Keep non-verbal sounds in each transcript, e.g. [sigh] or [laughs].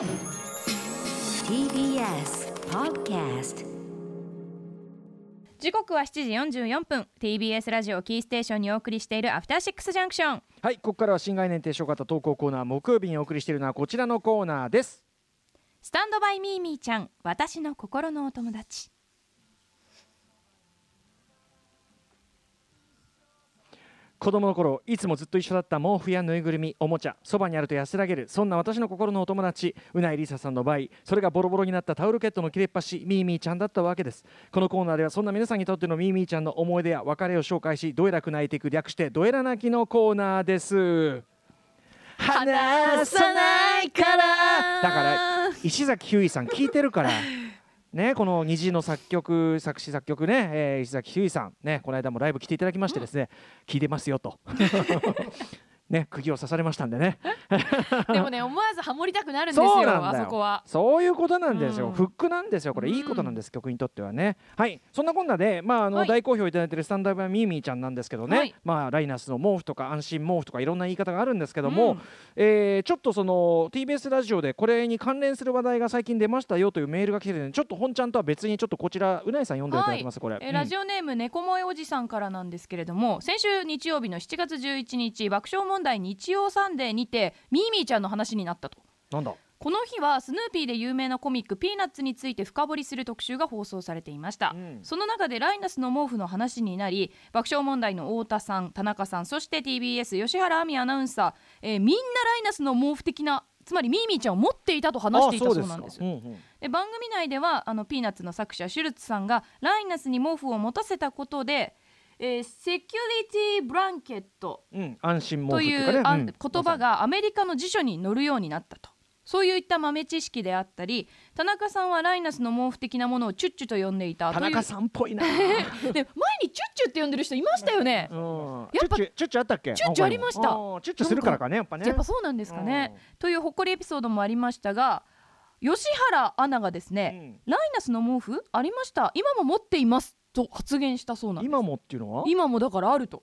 TBS Podcast 時刻は7時44分。TBS ラジオキーステーションにお送りしているアフターシックスジャンクションはいここからは新概念提唱型投稿コーナー。木曜日にお送りしているのはこちらのコーナーです。スタンドバイミーミーちゃん私の心のお友達子供の頃いつもずっと一緒だった毛布やぬいぐるみおもちゃそばにあると安らげるそんな私の心のお友達うないりささんの場合それがボロボロになったタオルケットの切れっ端ミーミーちゃんだったわけです。このコーナーではそんな皆さんにとってのミーミーちゃんの思い出や別れを紹介しどえらく泣いていく略してどえら泣きのコーナーです。離さないから。だから石崎ひゅーいさん聞いてるからね、この虹の作曲作詞作曲ね、えー石崎ひゅーいさんねこの間もライブ来ていただきましてですね、聞いてますよとね釘を刺されましたんでね。[laughs] でもね思わずハモりたくなるんですよあそこは。そういうことなんですよ、うん。フックなんですよこれ。いいことなんです、曲にとってはね。はい。そんなこんなでまああの、はい。大好評いただいてるスタンダーバイミーミーちゃんなんですけどね、はい。まあライナスの毛布とか安心毛布とかいろんな言い方があるんですけども、うん。えーちょっとその TBS ラジオでこれに関連する話題が最近出ましたよというメールが来てるのでちょっと本ちゃんとは別にちょっとこちらうないさん読んでいただきます、これ、えーラジオネーム猫萌えおじさんからなんですけれども先週日曜日の7月11日爆笑問題日曜サンデーにてミーミーちゃんの話になったと。なんだ？この日はスヌーピーで有名なコミック「ピーナッツ」について深掘りする特集が放送されていました、うん。その中でライナスの毛布の話になり爆笑問題の太田さん田中さんそして TBS 吉原亜美アナウンサー、えーみんなライナスの毛布的なつまりミーミーちゃんを持っていたと話していたそうなんです。あそうんうん。で番組内ではあのピーナッツの作者シュルツさんがライナスに毛布を持たせたことで、えーセキュリティブランケットといううん言葉がアメリカの辞書に載るようになったと。そういった豆知識であったり田中さんはライナスの毛布的なものをチュッチュと呼んでいた田中さんっぽいな、[laughs] で前にチュッチュって呼んでる人いましたよね。うん、やっぱチュッチュあったっけ？チュッチュありました。うんチュッチュするからかねやっぱね。やっぱそうなんですかね。というほっこりエピソードもありましたが吉原アナがですね、ライナスの毛布ありました。今も持っていますと発言したそうなんです。今もっていうのは？今もだからあると。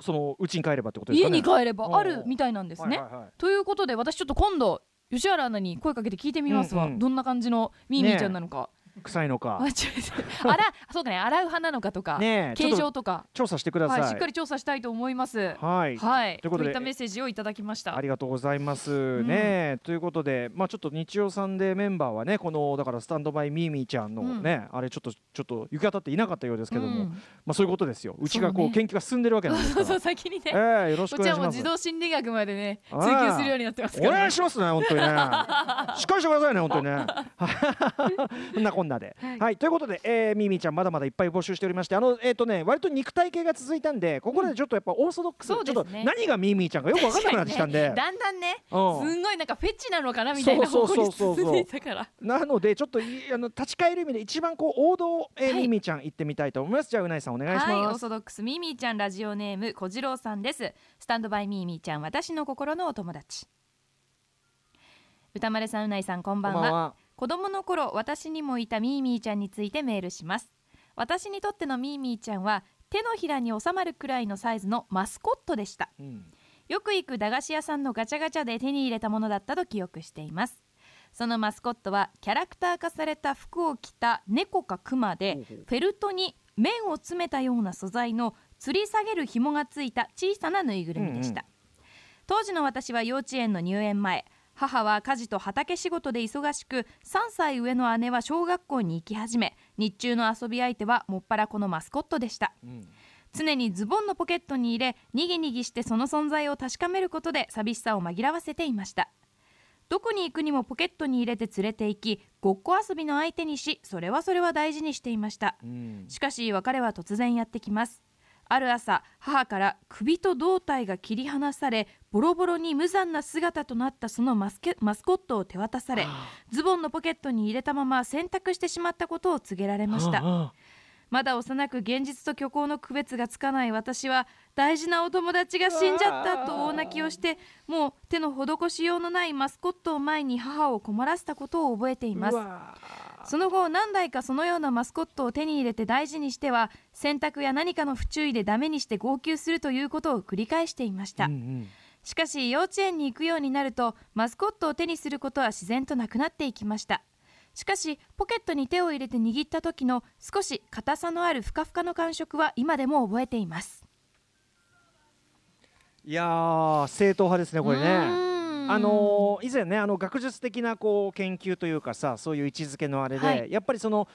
その家に帰ればってことです家かね。に帰ればあうんるみたいなんですね、はいはいはい。ということで私ちょっと今度吉原アナに声かけて聞いてみますわ、うんうん。どんな感じのミーミーちゃんなのか、臭いのか。あら [laughs] そうかね。洗う派なのかとか、形状とか。調査してください、はい、しっかり調査したいと思います。はい。はい。ということでいったメッセージをいただきました。ありがとうございます。ね、ということでまあちょっと日曜サンデーメンバーはねこのだからスタンドバイミーミーちゃんのね、あれちょっとちょっと行き当たっていなかったようですけども、うん。まあそういうことですよ。うちがこう研究が進んでるわけなんですそうからそう先にね、ええよろしくお願いします。自動心理学までね追求するようになってますから、ね、お願いしますね本当にね。しっかりしてくださいね本当にね。[laughs] [laughs] そんなこんなで。はい、ということで、えー、ミーミーちゃんまだまだいっぱい募集しておりましてあのえっ、とね割と肉体系が続いたんでここでちょっとやっぱオーソドックス、そうですね。ちょっと何がミーミーちゃんかよく分かんなくなってきたんで、[laughs] だんだんね。すうん。んごいなんかフェチなのかなみたいな方向に進んでいたから。なのでちょっといあの立ち返る意味で一番こう王道、えーはい。ミーミーちゃん行ってみたいと思います。じゃあうないさんお願いしはい、オます、ーソドックスミーミーちゃんラジオネーム小次郎さんです。スタンドバイミーミーちゃん私の心のお友達。歌丸さんうないさんこんばんは子供の頃私にもいたミーミーちゃんについてメールします。私にとってのミーミーちゃんは手のひらに収まるくらいのサイズのマスコットでした。うん。よく行く駄菓子屋さんのガチャガチャで手に入れたものだったと記憶しています。そのマスコットはキャラクター化された服を着た猫かクマでフェルトに麺を詰めたような素材の吊り下げる紐がついた小さなぬいぐるみでした、当時の私は幼稚園の入園前母は家事と畑仕事で忙しく3歳上の姉は小学校に行き始め日中の遊び相手はもっぱらこのマスコットでした。うん。常にズボンのポケットに入れにぎにぎしてその存在を確かめることで寂しさを紛らわせていました。どこに行くにもポケットに入れて連れて行きごっこ遊びの相手にしそれはそれは大事にしていました。うん。しかし別れは突然やってきますある朝母から首と胴体が切り離されボロボロに無残な姿となったそのマスケマスコットを手渡されズボンのポケットに入れたまま洗濯してしまったことを告げられました。あまだ幼く現実と虚構の区別がつかない私は大事なお友達が死んじゃったと大泣きをしてもう手の施しようのないマスコットを前に母を困らせたことを覚えていますその後何台かそのようなマスコットを手に入れて大事にしては洗濯や何かの不注意でダメにして号泣するということを繰り返していました、うんうん。しかし幼稚園に行くようになるとマスコットを手にすることは自然となくなっていきました。しかしポケットに手を入れて握った時の少し硬さのあるふかふかの感触は今でも覚えています。いやー正統派ですねこれうねあのー以前ねあの学術的なこう研究というかさそういう位置づけのあれで、はい。やっぱりその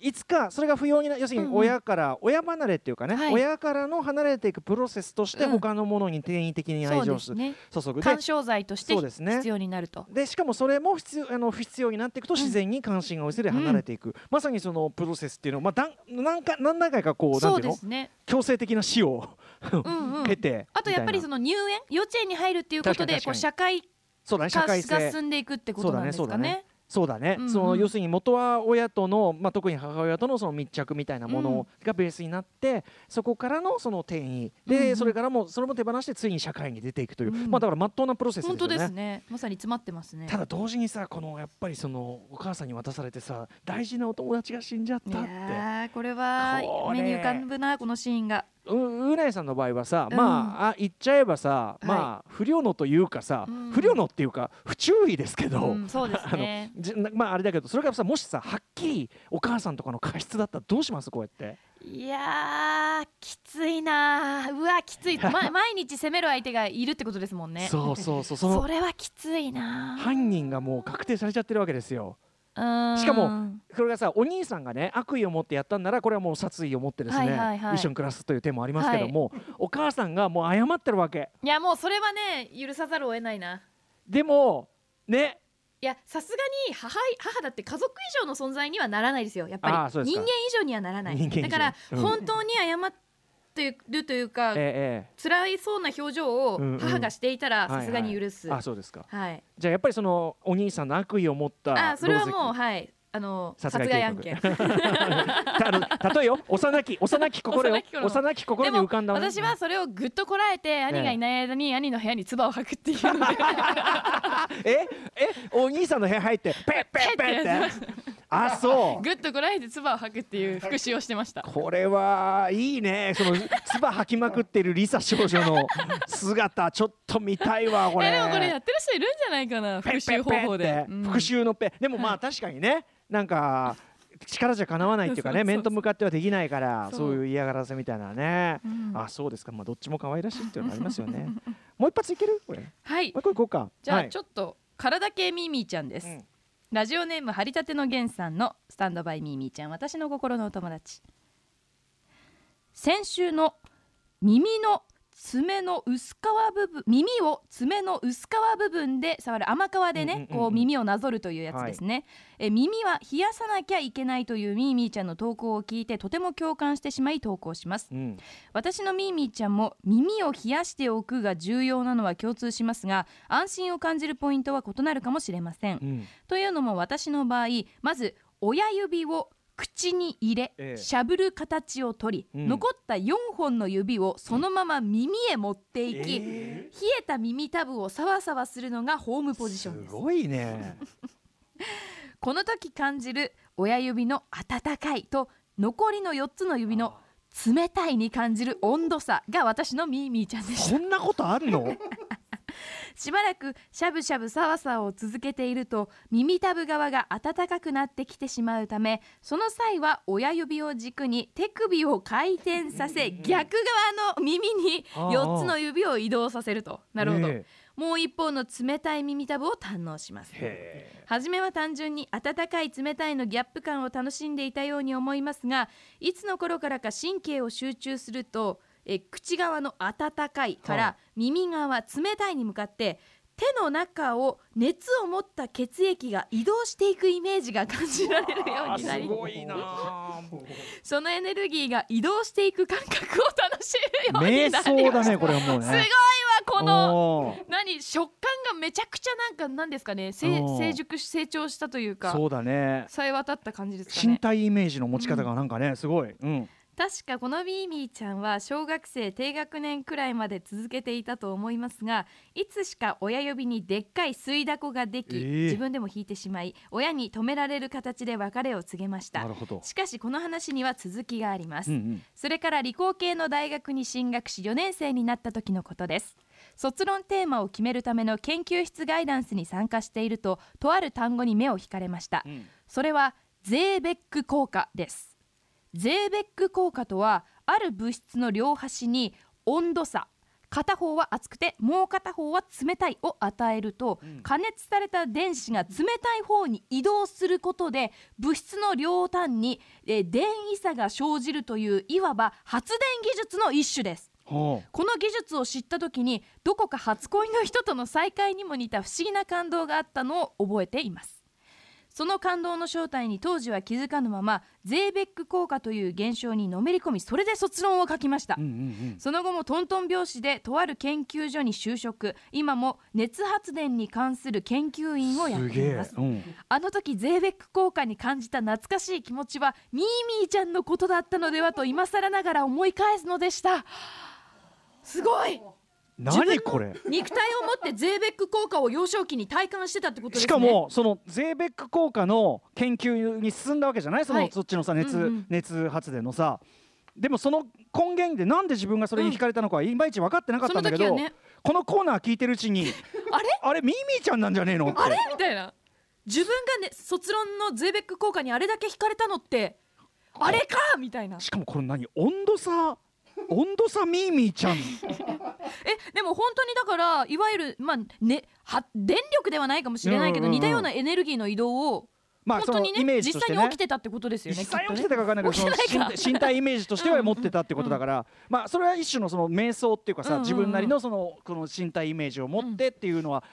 いつかそれが不要にな要するにうんうん。親から、親離れっていうかね、はい。親からの離れていくプロセスとしてうん。他のものに転移的に愛情すね。注ぐで干渉剤として必要になると。でしかもそれも必要あの不必要になっていくと自然に関心が薄れ離れていく、まさにそのプロセスっていうのを、まあ、だん何回何段階かこうなんていうの？強制的な死をうんうん。[laughs] 経てあとやっぱりそのの入園幼稚園に入るっていうことでこう社会そうだね社化会性が進んでいくってことなんですかね。そうだね、うんうんその要するに元は親との、まあ、特に母親とのその密着みたいなものがベースになって、そこからのその転移で、うんうんそれからもそれも手放してついに社会に出ていくという、うんまあ、だからまっとうなプロセスですよね。本当ですね。まさに詰まってますね。ただ同時にさこのやっぱりそのお母さんに渡されてさ大事なお友達が死んじゃっいたってこれは目に浮かぶなこのシーンが。ううなえさんの場合はさ、うん。まああ言っちゃえばさ、まあ不良のというかさ、うん。不良のっていうか不注意ですけど、うん、そうですね。じなまああれだけどそれがさもしさはっきりお母さんとかの過失だったらどうします？こうやって。いやーきついなー。うわきつい、[laughs] ま、毎日責める相手がいるってことですもんね。そうそうそう [laughs] それはきついなー。犯人がもう確定されちゃってるわけですよしかもこれがさお兄さんがね悪意を持ってやったんならこれはもう殺意を持ってですね、はいはいはい。一緒に暮らすという手もありますけども、お母さんがもう謝ってるわけ。いやもうそれはね許さざるを得ないな。でもね。いやさすがに母母だって家族以上の存在にはならないですよやっぱり。人間以上にはならない。だから、うん。本当に謝ってるというか、ええ辛いそうな表情を母がしていたらはいはい。さすがに許す、あそうですか。はい。じゃあやっぱりそのお兄さんの悪意を持ったあそれはもう狼はい。あの殺殺害案件。[laughs] たあの例えよ。幼き幼き心よ。幼き心。に浮かんだ。私はそれをぐっとこらえて兄がいない間に兄の部屋に唾を吐くっていう [laughs] え？え？お兄さんの部屋入ってペッペッペッってあそう。[laughs] ぐっとこらえて唾を吐くっていう復習をしてました。これはいいね。その唾吐きまくってるリサ少女の姿ちょっと見たいわこれ。えでもこれやってる人いるんじゃないかな復習方法で。復習のペでもまあ確かにねなんか力じゃかなわないっていうかね [laughs] 面と向かってはできないからそう。いう嫌がらせみたいなね。うん。あそうですか。まあどっちも可愛らしいっていうのありますよね。[laughs] もう一発いける？これ。もはい、う一個いこうか。じゃあはい。ちょっと体系ミーミーちゃんです、うんラジオネーム張りたてのげんさんのスタンドバイミーミーちゃん私の心のお友達。先週の耳の爪の薄皮部分耳を爪の薄皮部分で触る甘皮でね、こう耳をなぞるというやつですね、え耳は冷やさなきゃいけないというミーミーちゃんの投稿を聞いてとても共感してしまい投稿します。うん。私のミーミーちゃんも耳を冷やしておくが重要なのは共通しますが安心を感じるポイントは異なるかもしれません、うん。というのも私の場合まず親指を口に入れ、ええ。しゃぶる形をとり、うん。残った4本の指をそのまま耳へ持っていき、え冷えた耳たぶをサワサワするのがホームポジションです。すごいね。[laughs] この時感じる親指の温かいと残りの4つの指の冷たいに感じる温度差が私のミーミーちゃんでした。こんなことあるの？しばらくしゃぶしゃぶさわさわを続けていると耳たぶ側が温かくなってきてしまうためその際は親指を軸に手首を回転させ逆側の耳に4つの指を移動させるとなるほどえもう一方の冷たい耳たぶを堪能します。初めは単純に温かい冷たいのギャップ感を楽しんでいたように思いますがいつの頃からか神経を集中するとえ口側の温かいかはら耳側冷たいに向かって手の中を熱を持った血液が移動していくイメージが感じられるよあうになりすごいなそのエネルギーが移動していく感覚を楽しめるよう瞑になりまねこれはもうね。すごいわこの何食感がめちゃくちゃなんかなんですかね成熟し成長したというかそうだね。さえ渡った感じですか身ね体イメージの持ち方がなんかねすごい。うん確かこのミーミーちゃんは小学生低学年くらいまで続けていたと思いますがいつしか親指にでっかい吸いだこができ、えー自分でも引いてしまい親に止められる形で別れを告げました。なるほど。しかしこの話には続きがあります、うんうん。それから理工系の大学に進学し4年生になった時のことです。卒論テーマを決めるための研究室ガイダンスに参加しているととある単語に目を引かれました、ん。それはゼーベック効果ですゼーベック効果とはある物質の両端に温度差片方は熱くてもう片方は冷たいを与えると、加熱された電子が冷たい方に移動することで物質の両端に、えー電位差が生じるといういわば発電技術の一種です。ほこの技術を知った時にどこか初恋の人との再会にも似た不思議な感動があったのを覚えていますその感動の正体に当時は気づかぬままゼーベック効果という現象にのめり込みそれで卒論を書きました、ううんうん。その後もトントン拍子でとある研究所に就職。今も熱発電に関する研究員をやっています。うん。あの時ゼーベック効果に感じた懐かしい気持ちはミーミーちゃんのことだったのではと今更ながら思い返すのでした。すごい何これ？肉体を持ってゼーベック効果を幼少期に体感してたってことですね。しかもそのゼーベック効果の研究に進んだわけじゃない？その、はい。そっちのさ熱、うんうん。熱発電のさ。でもその根源でなんで自分がそれに惹かれたのかはいまいち分かってなかったんだけど、このコーナー聞いてるうちにあれ？あれミーミーちゃんなんじゃねえの？あれ？みたいな。自分がね卒論のゼーベック効果にあれだけ惹かれたのってあれか？みたいな。しかもこれ何？温度差？温度差ミーミーちゃん。[laughs] えでも本当にだからいわゆるまあねは電力ではないかもしれないけど、うんうんうん似たようなエネルギーの移動をまあ本当にねね。実際に起きてたってことですよね実際きっとね起きてたか分かんないけど身身 [laughs] 体イメージとしては持ってたってことだから、まあそれは一種のその瞑想っていうかさ、うんうんうん。自分なりのそのこの身体イメージを持ってっていうのは、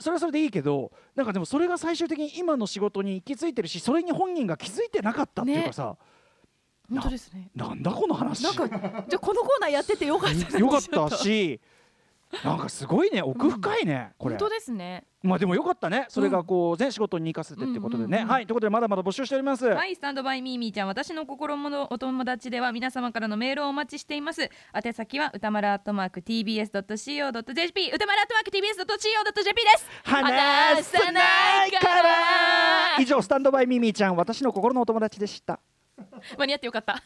それはそれでいいけどなんかでもそれが最終的に今の仕事に行き着いてるしそれに本人が気づいてなかったっていうかさ、本当ですね。なんだこの話。なんかじゃあこのコーナーやっててよかったですよかったしなんかすごいね奥深いね、これ。本当ですね。まあでもよかったねそれがこうね、仕事に生かせてってことでね、はいということでまだまだ募集しております、はい、スタンドバイミーミーちゃん、私の心のお友達では皆様からのメールをお待ちしています。宛先は歌丸アットマーク tbs.co.jp、歌丸アットマーク tbs.co.jp です。話さないから。以上スタンドバイミミィちゃん私の心のお友達でした [laughs] 間に合ってよかった。